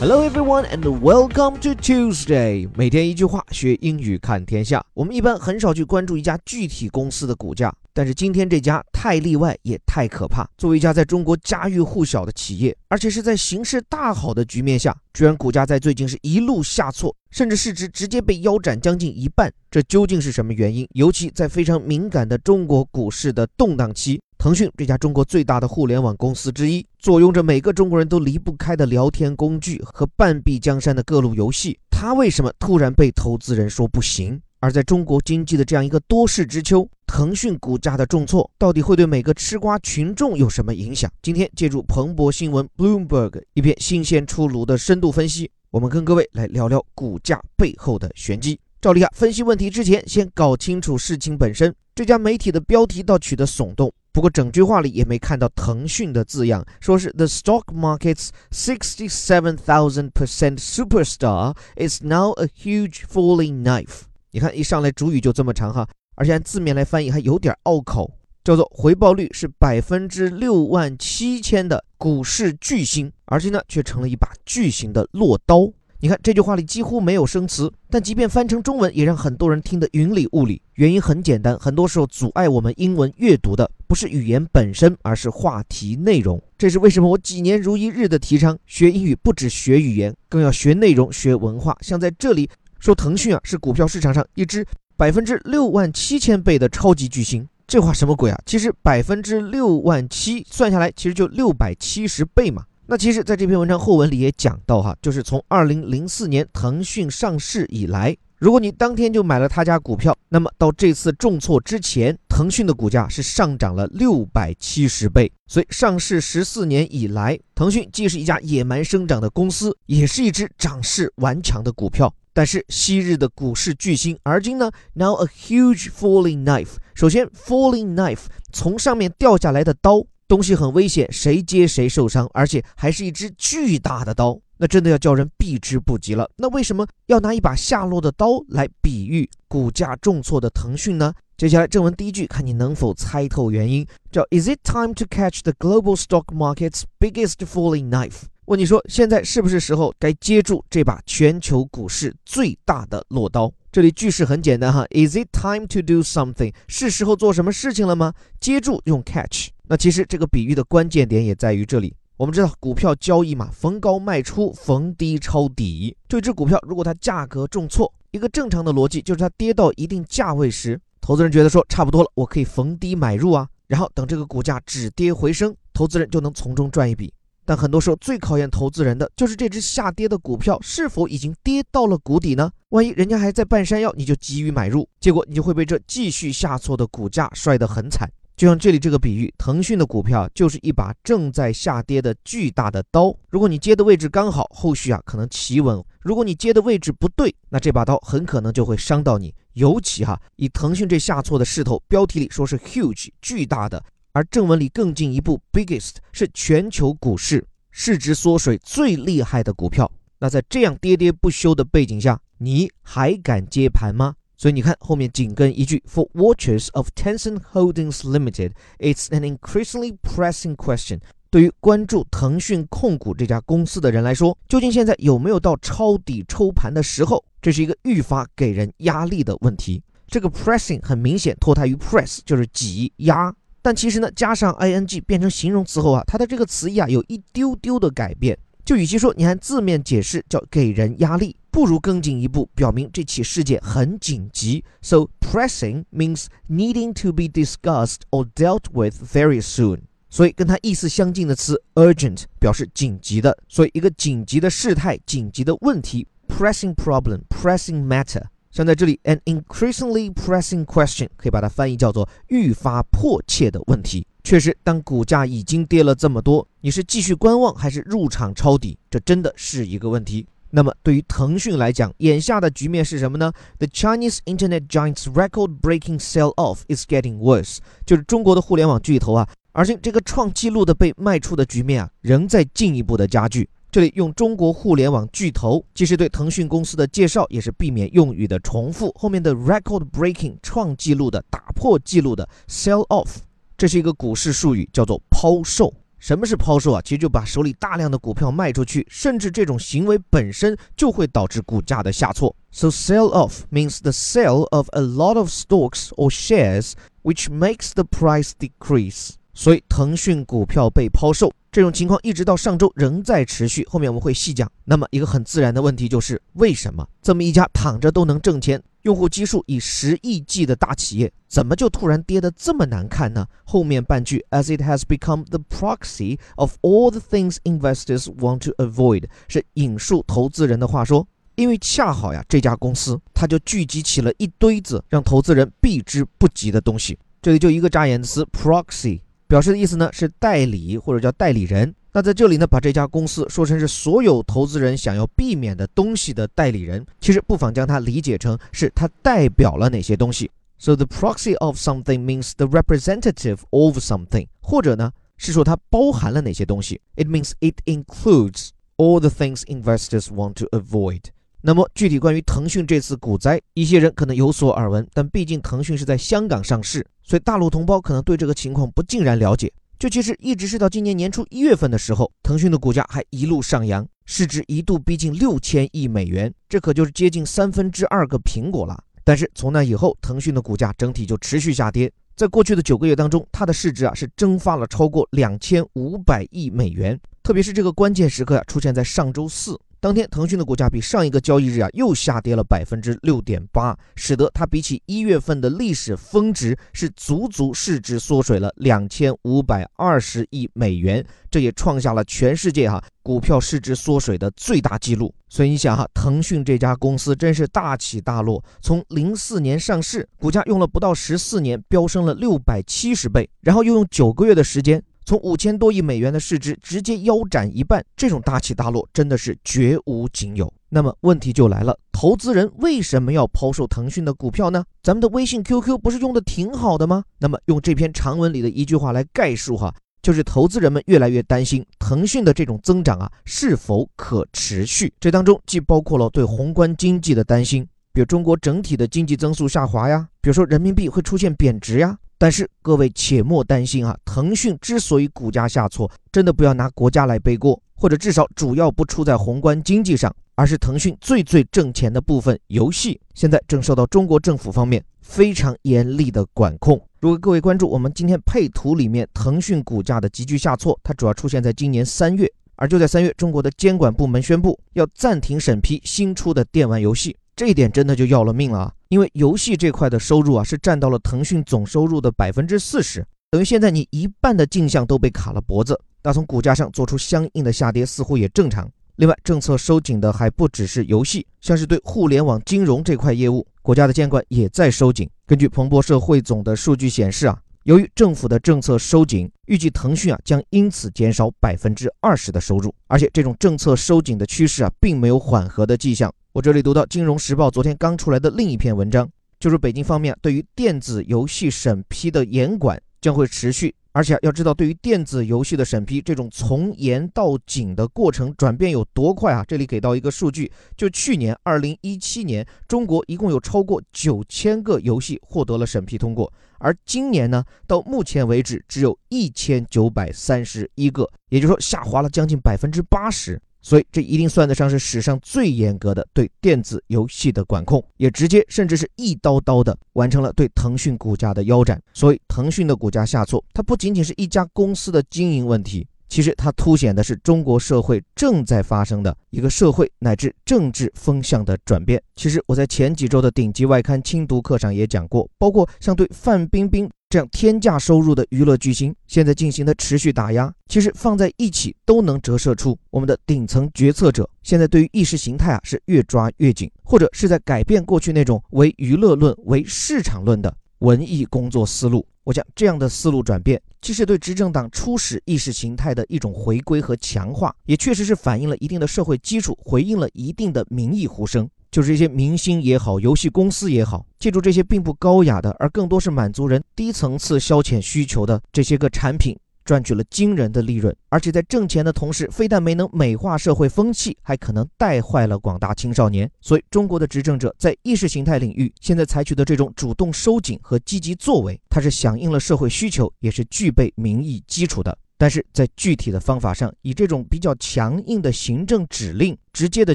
Hello everyone and welcome to Tuesday。每天一句话，学英语看天下。我们一般很少去关注一家具体公司的股价，但是今天这家太例外也太可怕。作为一家在中国家喻户晓的企业，而且是在形势大好的局面下，居然股价在最近是一路下挫，甚至市值直接被腰斩将近一半。这究竟是什么原因？尤其在非常敏感的中国股市的动荡期。腾讯这家中国最大的互联网公司之一，坐拥着每个中国人都离不开的聊天工具和半壁江山的各路游戏，它为什么突然被投资人说不行？而在中国经济的这样一个多事之秋，腾讯股价的重挫到底会对每个吃瓜群众有什么影响？今天借助彭博新闻 （Bloomberg） 一篇新鲜出炉的深度分析，我们跟各位来聊聊股价背后的玄机。照例啊，分析问题之前，先搞清楚事情本身。这家媒体的标题倒取得耸动。不过整句话里也没看到腾讯的字样，说是 The stock market's sixty-seven thousand percent superstar is now a huge falling knife。你看一上来主语就这么长哈，而且按字面来翻译还有点拗口，叫做回报率是百分之六万七千的股市巨星，而且呢却成了一把巨型的落刀。你看这句话里几乎没有生词，但即便翻成中文，也让很多人听得云里雾里。原因很简单，很多时候阻碍我们英文阅读的不是语言本身，而是话题内容。这是为什么我几年如一日的提倡学英语不只学语言，更要学内容、学文化。像在这里说腾讯啊是股票市场上一只百分之六万七千倍的超级巨星，这话什么鬼啊？其实百分之六万七算下来，其实就六百七十倍嘛。那其实，在这篇文章后文里也讲到，哈，就是从二零零四年腾讯上市以来，如果你当天就买了他家股票，那么到这次重挫之前，腾讯的股价是上涨了六百七十倍。所以，上市十四年以来，腾讯既是一家野蛮生长的公司，也是一只涨势顽强的股票。但是，昔日的股市巨星，而今呢，now a huge falling knife。首先，falling knife 从上面掉下来的刀。东西很危险，谁接谁受伤，而且还是一只巨大的刀，那真的要叫人避之不及了。那为什么要拿一把下落的刀来比喻股价重挫的腾讯呢？接下来正文第一句，看你能否猜透原因，叫 Is it time to catch the global stock market's biggest falling knife？问你说，现在是不是时候该接住这把全球股市最大的落刀？这里句式很简单哈，Is it time to do something？是时候做什么事情了吗？接住用 catch。那其实这个比喻的关键点也在于这里。我们知道股票交易嘛，逢高卖出，逢低抄底。这只股票如果它价格重挫，一个正常的逻辑就是它跌到一定价位时，投资人觉得说差不多了，我可以逢低买入啊，然后等这个股价止跌回升，投资人就能从中赚一笔。但很多时候最考验投资人的就是这只下跌的股票是否已经跌到了谷底呢？万一人家还在半山腰，你就急于买入，结果你就会被这继续下挫的股价摔得很惨。就像这里这个比喻，腾讯的股票就是一把正在下跌的巨大的刀。如果你接的位置刚好，后续啊可能企稳；如果你接的位置不对，那这把刀很可能就会伤到你。尤其哈，以腾讯这下挫的势头，标题里说是 huge 巨大的。而正文里更进一步，biggest 是全球股市市值缩水最厉害的股票。那在这样跌跌不休的背景下，你还敢接盘吗？所以你看后面紧跟一句，For watchers of Tencent Holdings Limited, it's an increasingly pressing question。对于关注腾讯控股这家公司的人来说，究竟现在有没有到抄底抽盘的时候？这是一个愈发给人压力的问题。这个 pressing 很明显脱胎于 press，就是挤压。但其实呢，加上 ing 变成形容词后啊，它的这个词义啊有一丢丢的改变。就与其说你按字面解释叫给人压力，不如更进一步表明这起事件很紧急。So pressing means needing to be discussed or dealt with very soon。所以跟它意思相近的词 urgent 表示紧急的，所以一个紧急的事态、紧急的问题 pressing problem、pressing matter。像在这里，an increasingly pressing question 可以把它翻译叫做愈发迫切的问题。确实，当股价已经跌了这么多，你是继续观望还是入场抄底？这真的是一个问题。那么对于腾讯来讲，眼下的局面是什么呢？The Chinese internet giant's record-breaking sell-off is getting worse。就是中国的互联网巨头啊，而今这个创纪录的被卖出的局面啊，仍在进一步的加剧。这里用中国互联网巨头，既是对腾讯公司的介绍，也是避免用语的重复。后面的 record breaking 创纪录的、打破纪录的 sell off，这是一个股市术语，叫做抛售。什么是抛售啊？其实就把手里大量的股票卖出去，甚至这种行为本身就会导致股价的下挫。So sell off means the sale of a lot of stocks or shares, which makes the price decrease. 所以腾讯股票被抛售这种情况一直到上周仍在持续，后面我们会细讲。那么一个很自然的问题就是，为什么这么一家躺着都能挣钱、用户基数以十亿计的大企业，怎么就突然跌得这么难看呢？后面半句，as it has become the proxy of all the things investors want to avoid，是引述投资人的话说，因为恰好呀，这家公司它就聚集起了一堆子让投资人避之不及的东西。这里就一个扎眼词，proxy。表示的意思呢是代理或者叫代理人。那在这里呢，把这家公司说成是所有投资人想要避免的东西的代理人，其实不妨将它理解成是它代表了哪些东西。So the proxy of something means the representative of something，或者呢是说它包含了哪些东西。It means it includes all the things investors want to avoid。那么具体关于腾讯这次股灾，一些人可能有所耳闻，但毕竟腾讯是在香港上市，所以大陆同胞可能对这个情况不尽然了解。就其实一直是到今年年初一月份的时候，腾讯的股价还一路上扬，市值一度逼近六千亿美元，这可就是接近三分之二个苹果了。但是从那以后，腾讯的股价整体就持续下跌，在过去的九个月当中，它的市值啊是蒸发了超过两千五百亿美元，特别是这个关键时刻啊出现在上周四。当天，腾讯的股价比上一个交易日啊又下跌了百分之六点八，使得它比起一月份的历史峰值是足足市值缩水了两千五百二十亿美元，这也创下了全世界哈股票市值缩水的最大纪录。所以你想哈，腾讯这家公司真是大起大落，从零四年上市，股价用了不到十四年飙升了六百七十倍，然后又用九个月的时间。从五千多亿美元的市值直接腰斩一半，这种大起大落真的是绝无仅有。那么问题就来了，投资人为什么要抛售腾讯的股票呢？咱们的微信 QQ 不是用的挺好的吗？那么用这篇长文里的一句话来概述哈，就是投资人们越来越担心腾讯的这种增长啊是否可持续。这当中既包括了对宏观经济的担心，比如中国整体的经济增速下滑呀，比如说人民币会出现贬值呀。但是各位且莫担心啊，腾讯之所以股价下挫，真的不要拿国家来背锅，或者至少主要不出在宏观经济上，而是腾讯最最挣钱的部分游戏，现在正受到中国政府方面非常严厉的管控。如果各位关注我们今天配图里面腾讯股价的急剧下挫，它主要出现在今年三月，而就在三月，中国的监管部门宣布要暂停审批新出的电玩游戏。这一点真的就要了命了啊！因为游戏这块的收入啊，是占到了腾讯总收入的百分之四十，等于现在你一半的进项都被卡了脖子。那从股价上做出相应的下跌，似乎也正常。另外，政策收紧的还不只是游戏，像是对互联网金融这块业务，国家的监管也在收紧。根据彭博社汇总的数据显示啊，由于政府的政策收紧，预计腾讯啊将因此减少百分之二十的收入，而且这种政策收紧的趋势啊，并没有缓和的迹象。我这里读到《金融时报》昨天刚出来的另一篇文章，就是北京方面对于电子游戏审批的严管将会持续，而且要知道，对于电子游戏的审批，这种从严到紧的过程转变有多快啊？这里给到一个数据，就去年二零一七年，中国一共有超过九千个游戏获得了审批通过，而今年呢，到目前为止只有一千九百三十一个，也就是说下滑了将近百分之八十。所以这一定算得上是史上最严格的对电子游戏的管控，也直接甚至是一刀刀的完成了对腾讯股价的腰斩。所以腾讯的股价下挫，它不仅仅是一家公司的经营问题。其实它凸显的是中国社会正在发生的一个社会乃至政治风向的转变。其实我在前几周的顶级外刊精读课上也讲过，包括像对范冰冰这样天价收入的娱乐巨星现在进行的持续打压，其实放在一起都能折射出我们的顶层决策者现在对于意识形态啊是越抓越紧，或者是在改变过去那种唯娱乐论为市场论的文艺工作思路。我想这样的思路转变，既是对执政党初始意识形态的一种回归和强化，也确实是反映了一定的社会基础，回应了一定的民意呼声。就是这些明星也好，游戏公司也好，借助这些并不高雅的，而更多是满足人低层次消遣需求的这些个产品。赚取了惊人的利润，而且在挣钱的同时，非但没能美化社会风气，还可能带坏了广大青少年。所以，中国的执政者在意识形态领域现在采取的这种主动收紧和积极作为，它是响应了社会需求，也是具备民意基础的。但是在具体的方法上，以这种比较强硬的行政指令直接的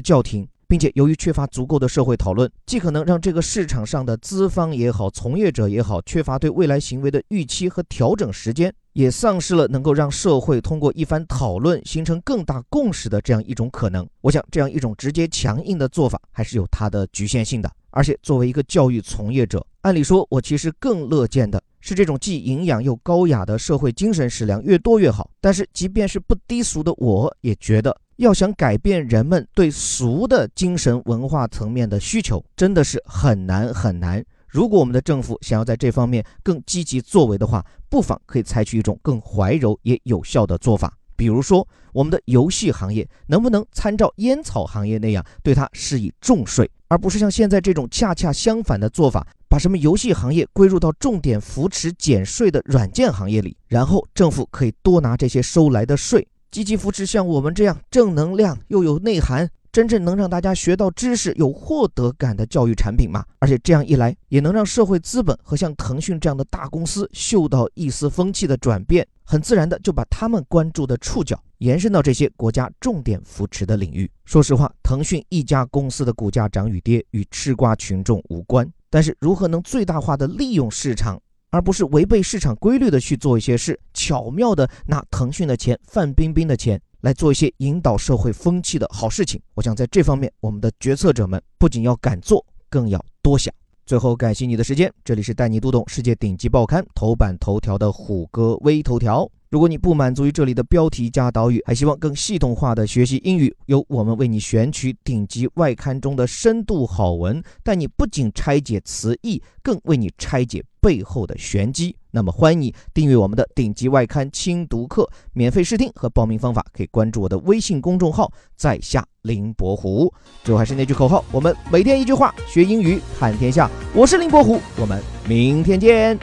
叫停，并且由于缺乏足够的社会讨论，既可能让这个市场上的资方也好，从业者也好，缺乏对未来行为的预期和调整时间，也丧失了能够让社会通过一番讨论形成更大共识的这样一种可能。我想，这样一种直接强硬的做法还是有它的局限性的。而且，作为一个教育从业者，按理说，我其实更乐见的。是这种既营养又高雅的社会精神食粮越多越好。但是，即便是不低俗的，我也觉得，要想改变人们对俗的精神文化层面的需求，真的是很难很难。如果我们的政府想要在这方面更积极作为的话，不妨可以采取一种更怀柔也有效的做法。比如说，我们的游戏行业能不能参照烟草行业那样，对它施以重税，而不是像现在这种恰恰相反的做法？把什么游戏行业归入到重点扶持减税的软件行业里，然后政府可以多拿这些收来的税，积极扶持像我们这样正能量又有内涵、真正能让大家学到知识、有获得感的教育产品嘛？而且这样一来，也能让社会资本和像腾讯这样的大公司嗅到一丝风气的转变，很自然的就把他们关注的触角延伸到这些国家重点扶持的领域。说实话，腾讯一家公司的股价涨与跌与吃瓜群众无关。但是，如何能最大化的利用市场，而不是违背市场规律的去做一些事，巧妙的拿腾讯的钱、范冰冰的钱来做一些引导社会风气的好事情？我想在这方面，我们的决策者们不仅要敢做，更要多想。最后，感谢你的时间，这里是带你读懂世界顶级报刊头版头条的虎哥微头条。如果你不满足于这里的标题加导语，还希望更系统化的学习英语，由我们为你选取顶级外刊中的深度好文，带你不仅拆解词义，更为你拆解背后的玄机。那么，欢迎你订阅我们的顶级外刊轻读课，免费试听和报名方法可以关注我的微信公众号“在下林伯虎”。最后还是那句口号：我们每天一句话，学英语看天下。我是林伯虎，我们明天见。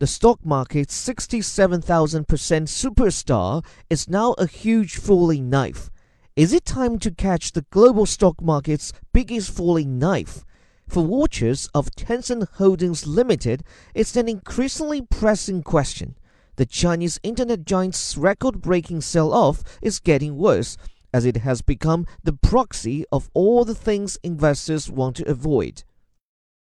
The stock market's 67,000% superstar is now a huge falling knife. Is it time to catch the global stock market's biggest falling knife? For watchers of Tencent Holdings Limited, it's an increasingly pressing question. The Chinese internet giant's record breaking sell off is getting worse, as it has become the proxy of all the things investors want to avoid.